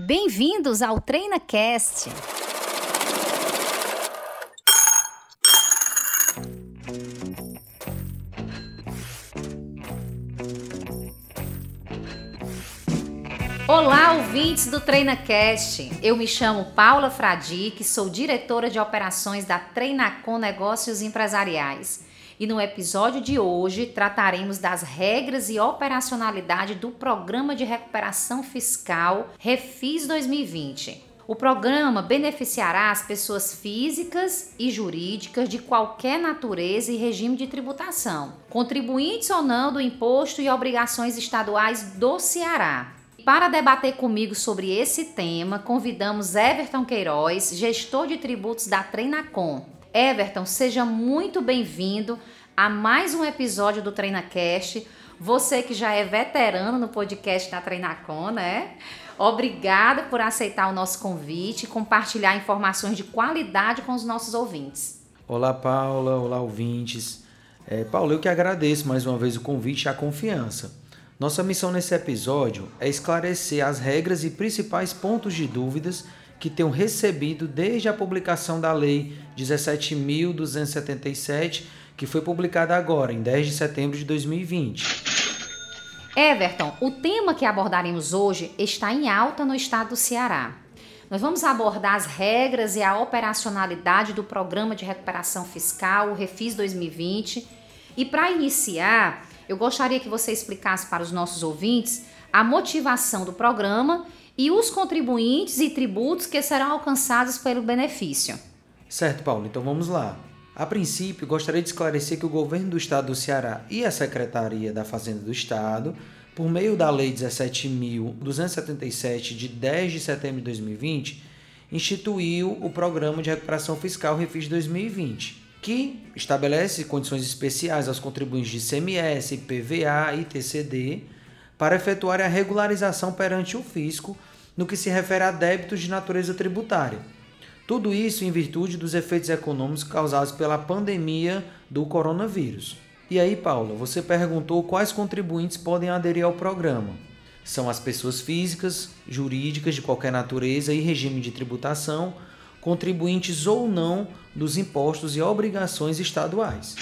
Bem-vindos ao TreinaCast. Olá, ouvintes do TreinaCast. Eu me chamo Paula Fradique, sou diretora de operações da Treinacom Negócios Empresariais. E no episódio de hoje trataremos das regras e operacionalidade do Programa de Recuperação Fiscal Refis 2020. O programa beneficiará as pessoas físicas e jurídicas de qualquer natureza e regime de tributação, contribuintes ou não do imposto e obrigações estaduais do Ceará. Para debater comigo sobre esse tema, convidamos Everton Queiroz, gestor de tributos da Treinacom. Everton, seja muito bem-vindo a mais um episódio do TreinaCast. Você que já é veterano no podcast da Treinacom, né? Obrigada por aceitar o nosso convite e compartilhar informações de qualidade com os nossos ouvintes. Olá, Paula. Olá, ouvintes. É, Paula, eu que agradeço mais uma vez o convite e a confiança. Nossa missão nesse episódio é esclarecer as regras e principais pontos de dúvidas que tenham recebido desde a publicação da Lei 17.277, que foi publicada agora, em 10 de setembro de 2020. Everton, o tema que abordaremos hoje está em alta no estado do Ceará. Nós vamos abordar as regras e a operacionalidade do Programa de Recuperação Fiscal, o Refis 2020. E para iniciar, eu gostaria que você explicasse para os nossos ouvintes a motivação do programa e os contribuintes e tributos que serão alcançados pelo benefício. Certo, Paulo, então vamos lá. A princípio, gostaria de esclarecer que o governo do estado do Ceará e a Secretaria da Fazenda do Estado, por meio da Lei 17.277, de 10 de setembro de 2020, instituiu o Programa de Recuperação Fiscal Refis 2020, que estabelece condições especiais aos contribuintes de CMS, PVA e TCD para efetuar a regularização perante o fisco no que se refere a débitos de natureza tributária. Tudo isso em virtude dos efeitos econômicos causados pela pandemia do coronavírus. E aí, Paula, você perguntou quais contribuintes podem aderir ao programa. São as pessoas físicas, jurídicas de qualquer natureza e regime de tributação, contribuintes ou não dos impostos e obrigações estaduais.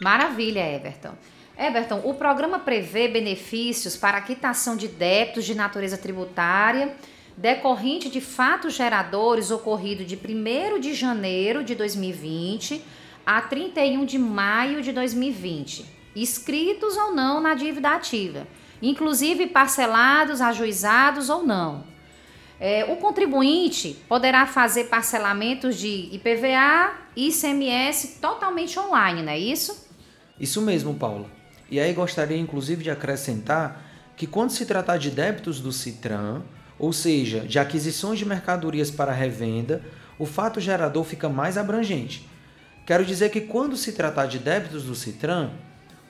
Maravilha, Everton. Everton, o programa prevê benefícios para quitação de débitos de natureza tributária decorrente de fatos geradores ocorrido de 1 de janeiro de 2020 a 31 de maio de 2020, inscritos ou não na dívida ativa, inclusive parcelados, ajuizados ou não. É, o contribuinte poderá fazer parcelamentos de IPVA e ICMS totalmente online, não é isso? Isso mesmo, Paula. E aí gostaria inclusive de acrescentar que quando se tratar de débitos do Citran, ou seja, de aquisições de mercadorias para revenda, o fato gerador fica mais abrangente. Quero dizer que quando se tratar de débitos do Citran,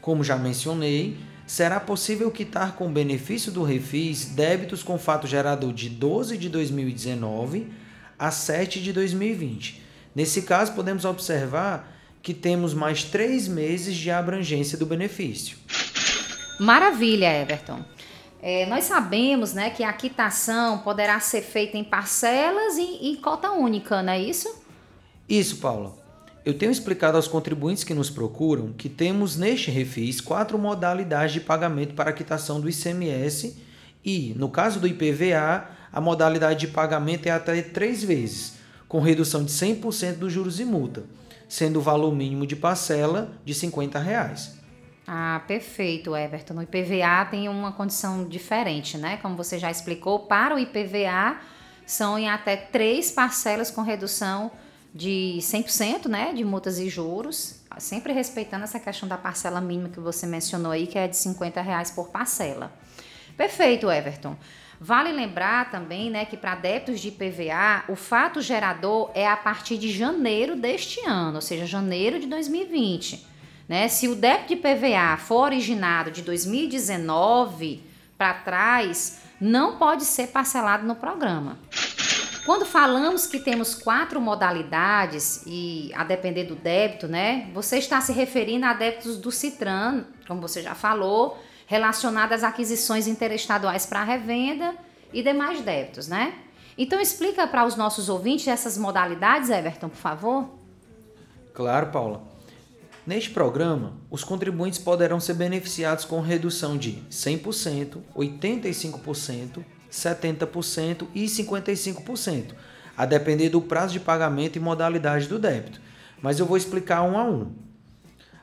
como já mencionei, será possível quitar com benefício do refis débitos com fato gerador de 12 de 2019 a 7 de 2020. Nesse caso, podemos observar que temos mais três meses de abrangência do benefício. Maravilha, Everton. É, nós sabemos né, que a quitação poderá ser feita em parcelas e, e cota única, não é isso? Isso, Paula. Eu tenho explicado aos contribuintes que nos procuram que temos neste refis quatro modalidades de pagamento para a quitação do ICMS e, no caso do IPVA, a modalidade de pagamento é até três vezes, com redução de 100% dos juros e multa sendo o valor mínimo de parcela de 50 reais. Ah, perfeito, Everton. O IPVA tem uma condição diferente, né? Como você já explicou, para o IPVA são em até três parcelas com redução de 100%, né? De multas e juros, sempre respeitando essa questão da parcela mínima que você mencionou aí, que é de 50 reais por parcela. Perfeito, Everton. Vale lembrar também né, que para débitos de IPVA, o fato gerador é a partir de janeiro deste ano, ou seja, janeiro de 2020. Né? Se o débito de IPVA for originado de 2019 para trás, não pode ser parcelado no programa. Quando falamos que temos quatro modalidades e a depender do débito, né? Você está se referindo a débitos do Citran, como você já falou, relacionada às aquisições interestaduais para revenda e demais débitos, né? Então explica para os nossos ouvintes essas modalidades, Everton, por favor. Claro, Paula. Neste programa, os contribuintes poderão ser beneficiados com redução de 100%, 85%, 70% e 55%, a depender do prazo de pagamento e modalidade do débito. Mas eu vou explicar um a um.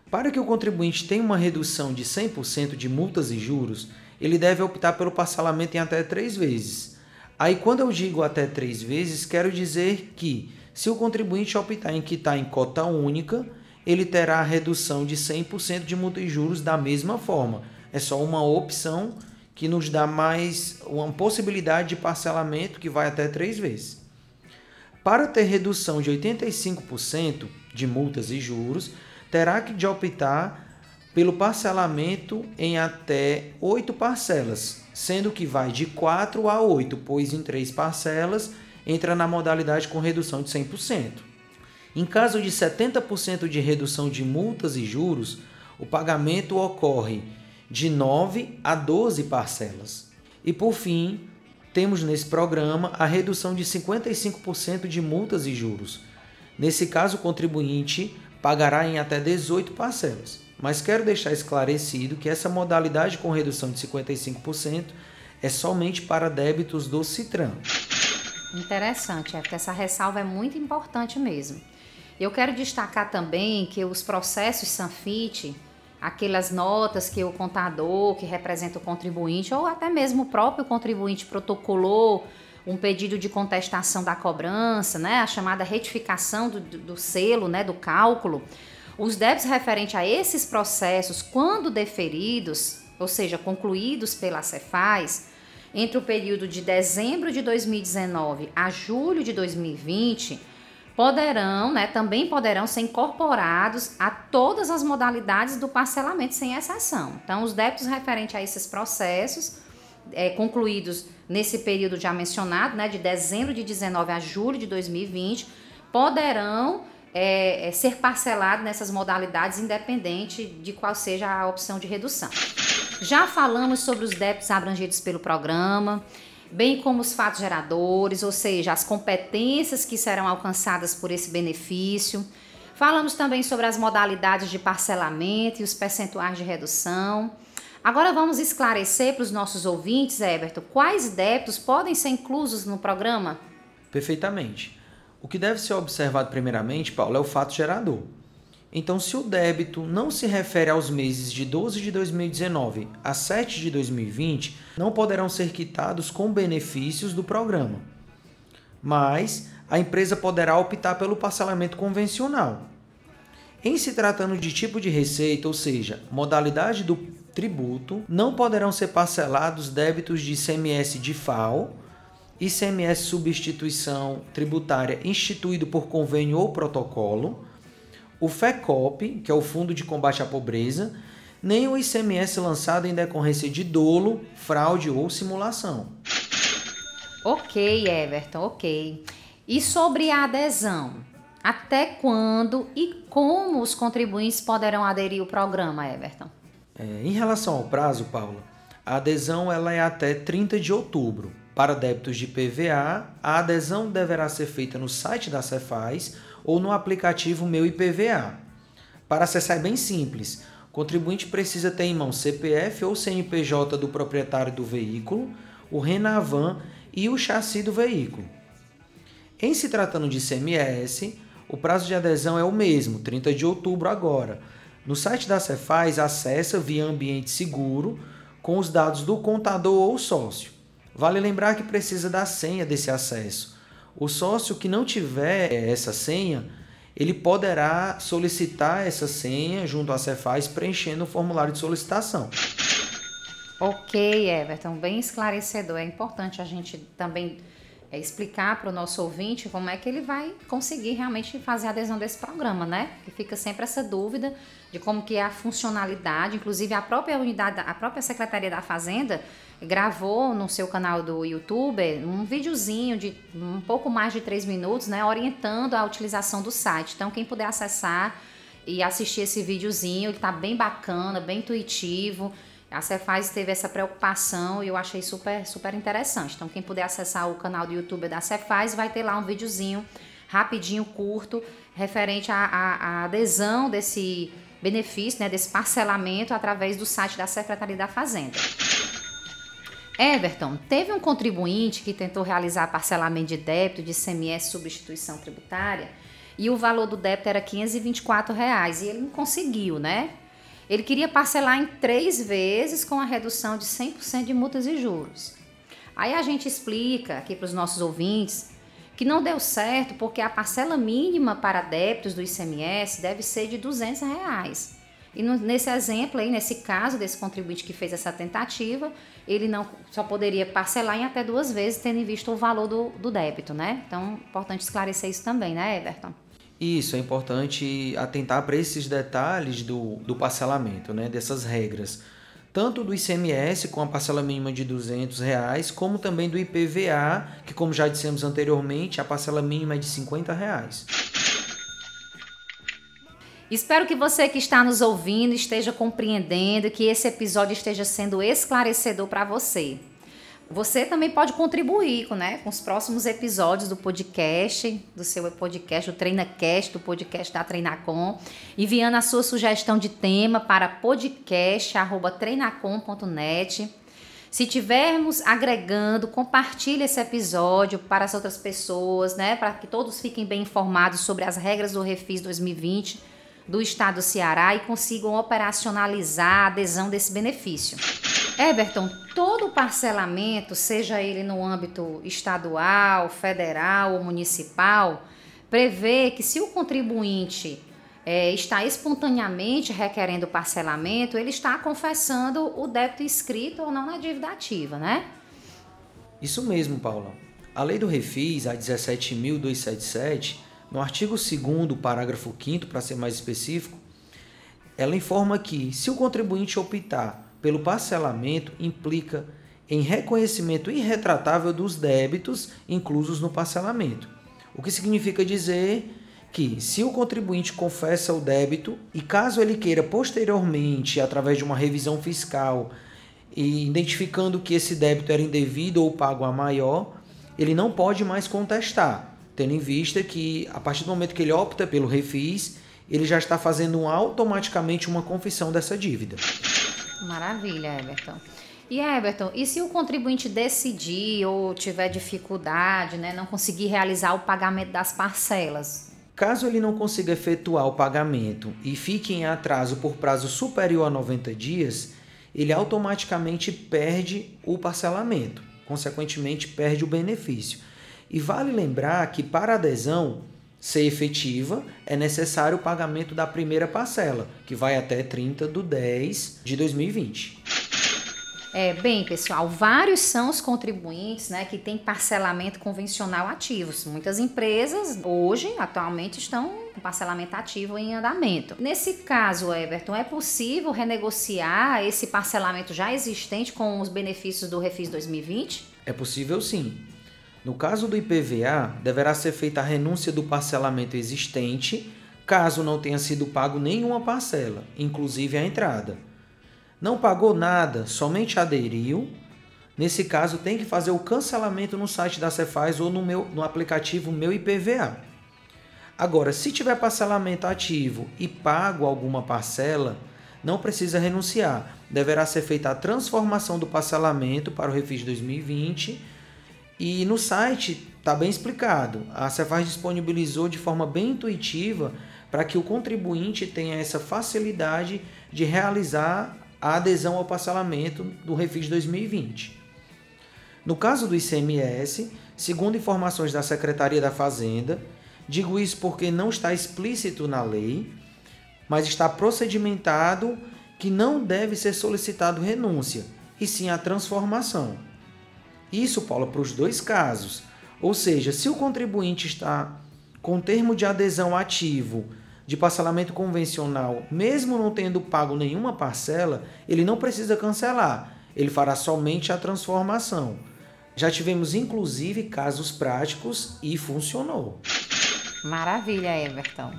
Para que o contribuinte tenha uma redução de 100% de multas e juros, ele deve optar pelo parcelamento em até três vezes. Aí, quando eu digo até três vezes, quero dizer que, se o contribuinte optar em quitar em cota única, ele terá a redução de 100% de multa e juros da mesma forma. É só uma opção que nos dá mais uma possibilidade de parcelamento que vai até três vezes. Para ter redução de 85% de multas e juros, terá que de optar pelo parcelamento em até oito parcelas, sendo que vai de 4 a 8, pois em três parcelas entra na modalidade com redução de 100%. Em caso de 70% de redução de multas e juros, o pagamento ocorre de 9 a 12 parcelas. E por fim, temos nesse programa a redução de 55% de multas e juros. Nesse caso, o contribuinte pagará em até 18 parcelas. Mas quero deixar esclarecido que essa modalidade com redução de 55% é somente para débitos do Citran. Interessante, é porque essa ressalva é muito importante mesmo. Eu quero destacar também que os processos Sanfit, aquelas notas que o contador, que representa o contribuinte, ou até mesmo o próprio contribuinte protocolou um pedido de contestação da cobrança, né, a chamada retificação do, do selo, né, do cálculo, os débitos referentes a esses processos, quando deferidos, ou seja, concluídos pela Cefaz, entre o período de dezembro de 2019 a julho de 2020, poderão, né, também poderão ser incorporados a todas as modalidades do parcelamento sem exceção. Então, os débitos referentes a esses processos é, concluídos nesse período já mencionado, né, de dezembro de 19 a julho de 2020, poderão é, é, ser parcelado nessas modalidades, independente de qual seja a opção de redução. Já falamos sobre os débitos abrangidos pelo programa, bem como os fatos geradores, ou seja, as competências que serão alcançadas por esse benefício. Falamos também sobre as modalidades de parcelamento e os percentuais de redução. Agora vamos esclarecer para os nossos ouvintes, Everton, quais débitos podem ser inclusos no programa? Perfeitamente. O que deve ser observado primeiramente, Paulo, é o fato gerador. Então, se o débito não se refere aos meses de 12 de 2019 a 7 de 2020, não poderão ser quitados com benefícios do programa. Mas a empresa poderá optar pelo parcelamento convencional. Em se tratando de tipo de receita, ou seja, modalidade do tributo, não poderão ser parcelados débitos de ICMS de FAO ICMS substituição tributária instituído por convênio ou protocolo, o FECOP, que é o Fundo de Combate à Pobreza, nem o ICMS lançado em decorrência de dolo, fraude ou simulação. Ok, Everton, ok. E sobre a adesão? Até quando e como os contribuintes poderão aderir ao programa, Everton? É, em relação ao prazo, Paula, a adesão ela é até 30 de outubro. Para débitos de PVA, a adesão deverá ser feita no site da Cefaz ou no aplicativo Meu IPVA. Para acessar é bem simples. O contribuinte precisa ter em mão CPF ou CNPJ do proprietário do veículo, o Renavan e o chassi do veículo. Em se tratando de CMS, o prazo de adesão é o mesmo, 30 de outubro agora. No site da Cefaz, acessa via ambiente seguro com os dados do contador ou sócio. Vale lembrar que precisa da senha desse acesso. O sócio que não tiver essa senha, ele poderá solicitar essa senha junto à Cefaz preenchendo o formulário de solicitação. Ok, Everton, bem esclarecedor. É importante a gente também é, explicar para o nosso ouvinte como é que ele vai conseguir realmente fazer a adesão desse programa, né? Que fica sempre essa dúvida de como que é a funcionalidade, inclusive a própria unidade, a própria Secretaria da Fazenda gravou no seu canal do YouTube um videozinho de um pouco mais de três minutos, né, orientando a utilização do site. Então, quem puder acessar e assistir esse videozinho, ele tá bem bacana, bem intuitivo A Cefaz teve essa preocupação e eu achei super, super interessante. Então, quem puder acessar o canal do YouTube da Cefaz, vai ter lá um videozinho rapidinho, curto, referente à, adesão desse benefício, né, desse parcelamento através do site da Secretaria da Fazenda. Everton, teve um contribuinte que tentou realizar parcelamento de débito de CMS substituição tributária e o valor do débito era 524 reais, e ele não conseguiu, né? Ele queria parcelar em três vezes com a redução de 100% de multas e juros. Aí a gente explica aqui para os nossos ouvintes que não deu certo porque a parcela mínima para débitos do ICMS deve ser de 200 reais. E nesse exemplo aí, nesse caso desse contribuinte que fez essa tentativa, ele não só poderia parcelar em até duas vezes, tendo em vista o valor do, do débito, né? Então, importante esclarecer isso também, né, Everton? Isso, é importante atentar para esses detalhes do, do parcelamento, né, dessas regras. Tanto do ICMS, com a parcela mínima de 200 reais, como também do IPVA, que, como já dissemos anteriormente, a parcela mínima é de 50 reais. Espero que você que está nos ouvindo esteja compreendendo, que esse episódio esteja sendo esclarecedor para você. Você também pode contribuir né, com os próximos episódios do podcast, do seu podcast, o TreinaCast, do podcast da Treinacom, enviando a sua sugestão de tema para podcast.treinacom.net. Se tivermos agregando, compartilhe esse episódio para as outras pessoas, né, para que todos fiquem bem informados sobre as regras do Refis 2020 do Estado do Ceará e consigam operacionalizar a adesão desse benefício. Everton, todo parcelamento, seja ele no âmbito estadual, federal ou municipal, prevê que se o contribuinte é, está espontaneamente requerendo parcelamento, ele está confessando o débito inscrito ou não na dívida ativa, né? Isso mesmo, Paula. A lei do Refis, a 17.277, no artigo 2 parágrafo 5 para ser mais específico, ela informa que se o contribuinte optar pelo parcelamento implica em reconhecimento irretratável dos débitos inclusos no parcelamento. O que significa dizer que, se o contribuinte confessa o débito e caso ele queira posteriormente, através de uma revisão fiscal, e identificando que esse débito era indevido ou pago a maior, ele não pode mais contestar, tendo em vista que, a partir do momento que ele opta pelo refis, ele já está fazendo automaticamente uma confissão dessa dívida. Maravilha, Everton. E Everton, e se o contribuinte decidir ou tiver dificuldade, né, não conseguir realizar o pagamento das parcelas? Caso ele não consiga efetuar o pagamento e fique em atraso por prazo superior a 90 dias, ele automaticamente perde o parcelamento, consequentemente perde o benefício. E vale lembrar que para adesão, ser efetiva, é necessário o pagamento da primeira parcela, que vai até 30 de 10 de 2020. É, bem, pessoal, vários são os contribuintes né, que têm parcelamento convencional ativos. Muitas empresas, hoje, atualmente, estão com parcelamento ativo em andamento. Nesse caso, Everton, é possível renegociar esse parcelamento já existente com os benefícios do Refis 2020? É possível sim. No caso do IPVA, deverá ser feita a renúncia do parcelamento existente, caso não tenha sido pago nenhuma parcela, inclusive a entrada. Não pagou nada, somente aderiu. Nesse caso, tem que fazer o cancelamento no site da Cefaz ou no, meu, no aplicativo Meu IPVA. Agora, se tiver parcelamento ativo e pago alguma parcela, não precisa renunciar. Deverá ser feita a transformação do parcelamento para o Refis 2020 e no site está bem explicado. A Cefaz disponibilizou de forma bem intuitiva para que o contribuinte tenha essa facilidade de realizar a adesão ao parcelamento do Refis 2020. No caso do ICMS, segundo informações da Secretaria da Fazenda, digo isso porque não está explícito na lei, mas está procedimentado que não deve ser solicitado renúncia, e sim a transformação. Isso, Paula, para os dois casos. Ou seja, se o contribuinte está com termo de adesão ativo de parcelamento convencional, mesmo não tendo pago nenhuma parcela, ele não precisa cancelar, ele fará somente a transformação. Já tivemos inclusive casos práticos e funcionou. Maravilha, Everton.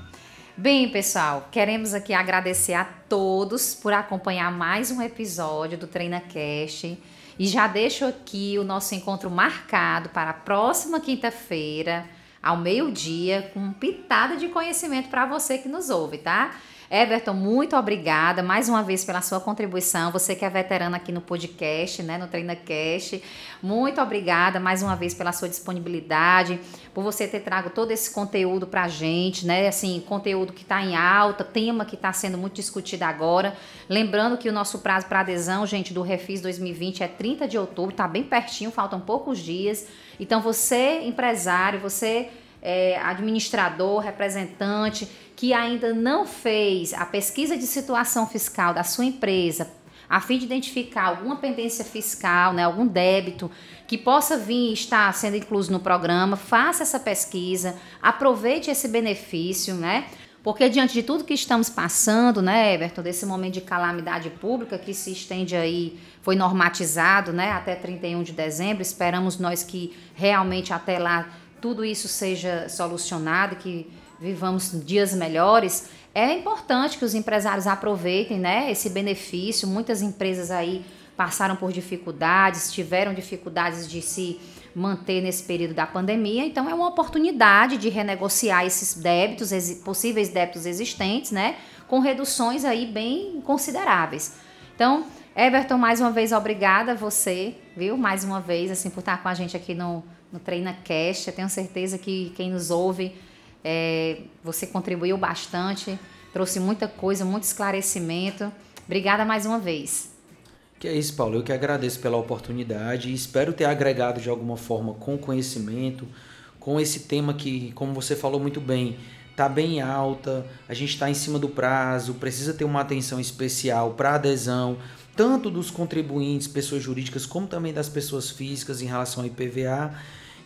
Bem, pessoal, queremos aqui agradecer a todos por acompanhar mais um episódio do Treina Cast. E já deixo aqui o nosso encontro marcado para a próxima quinta-feira, ao meio-dia, com pitada de conhecimento para você que nos ouve, tá? Everton, muito obrigada mais uma vez pela sua contribuição. Você que é veterano aqui no podcast, né, no TreinaCast. Muito obrigada mais uma vez pela sua disponibilidade, por você ter trago todo esse conteúdo pra gente, né? Assim, conteúdo que está em alta, tema que está sendo muito discutido agora. Lembrando que o nosso prazo para adesão, gente, do Refis 2020 é 30 de outubro, tá bem pertinho, faltam poucos dias. Então, você, empresário, você é, administrador, representante, que ainda não fez a pesquisa de situação fiscal da sua empresa, a fim de identificar alguma pendência fiscal, né, algum débito que possa vir estar sendo incluso no programa, faça essa pesquisa, aproveite esse benefício, né? Porque diante de tudo que estamos passando, né, Everton, desse momento de calamidade pública que se estende aí, foi normatizado, né, até 31 de dezembro, esperamos nós que realmente até lá tudo isso seja solucionado, que vivamos dias melhores, é importante que os empresários aproveitem né, esse benefício. Muitas empresas aí passaram por dificuldades, tiveram dificuldades de se manter nesse período da pandemia, então é uma oportunidade de renegociar esses débitos, possíveis débitos existentes, né, com reduções aí bem consideráveis. Então, Everton, mais uma vez obrigada a você, viu? Mais uma vez assim por estar com a gente aqui no no Treina Cast. Eu tenho certeza que quem nos ouve, é, você contribuiu bastante, trouxe muita coisa, muito esclarecimento. Obrigada mais uma vez. Que é isso, Paulo. Eu que agradeço pela oportunidade e espero ter agregado de alguma forma com conhecimento, com esse tema que, como você falou muito bem, está bem alta, a gente está em cima do prazo, precisa ter uma atenção especial para adesão, tanto dos contribuintes, pessoas jurídicas, como também das pessoas físicas em relação ao IPVA.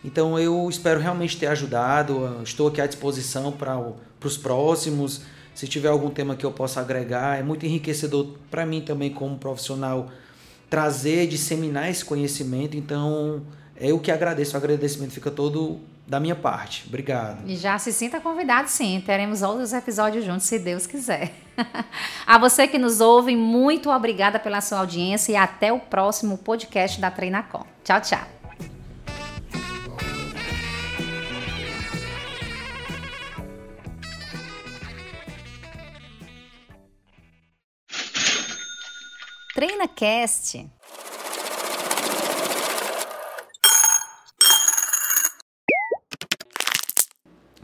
Então eu espero realmente ter ajudado. Estou aqui à disposição para os próximos. Se tiver algum tema que eu possa agregar, é muito enriquecedor para mim também como profissional trazer, disseminar esse conhecimento. Então é eu que agradeço. O agradecimento fica todo da minha parte. Obrigado. E já se sinta convidado, sim. Teremos outros episódios juntos, se Deus quiser. A você que nos ouve, muito obrigada pela sua audiência e até o próximo podcast da Treinacom. Tchau, tchau.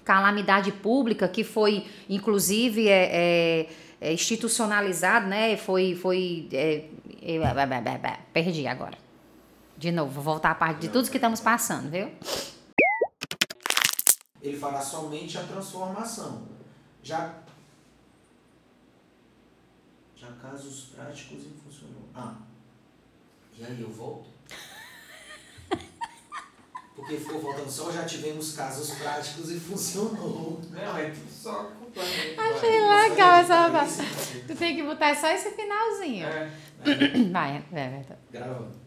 Calamidade pública que foi, inclusive, é, é, é institucionalizado, né? Foi, foi, é, é perdi agora. De novo, vou voltar à parte de tudo que estamos passando, viu? Ele fará somente a transformação. Já já casos práticos e funcionou. Ah, e aí eu volto? Porque ficou faltando só, já tivemos casos práticos e funcionou. Não, é tudo só completamente. Achei legal essa parte. Tu tem que botar só esse finalzinho. É. é. Vai, é, é, é. Gravando.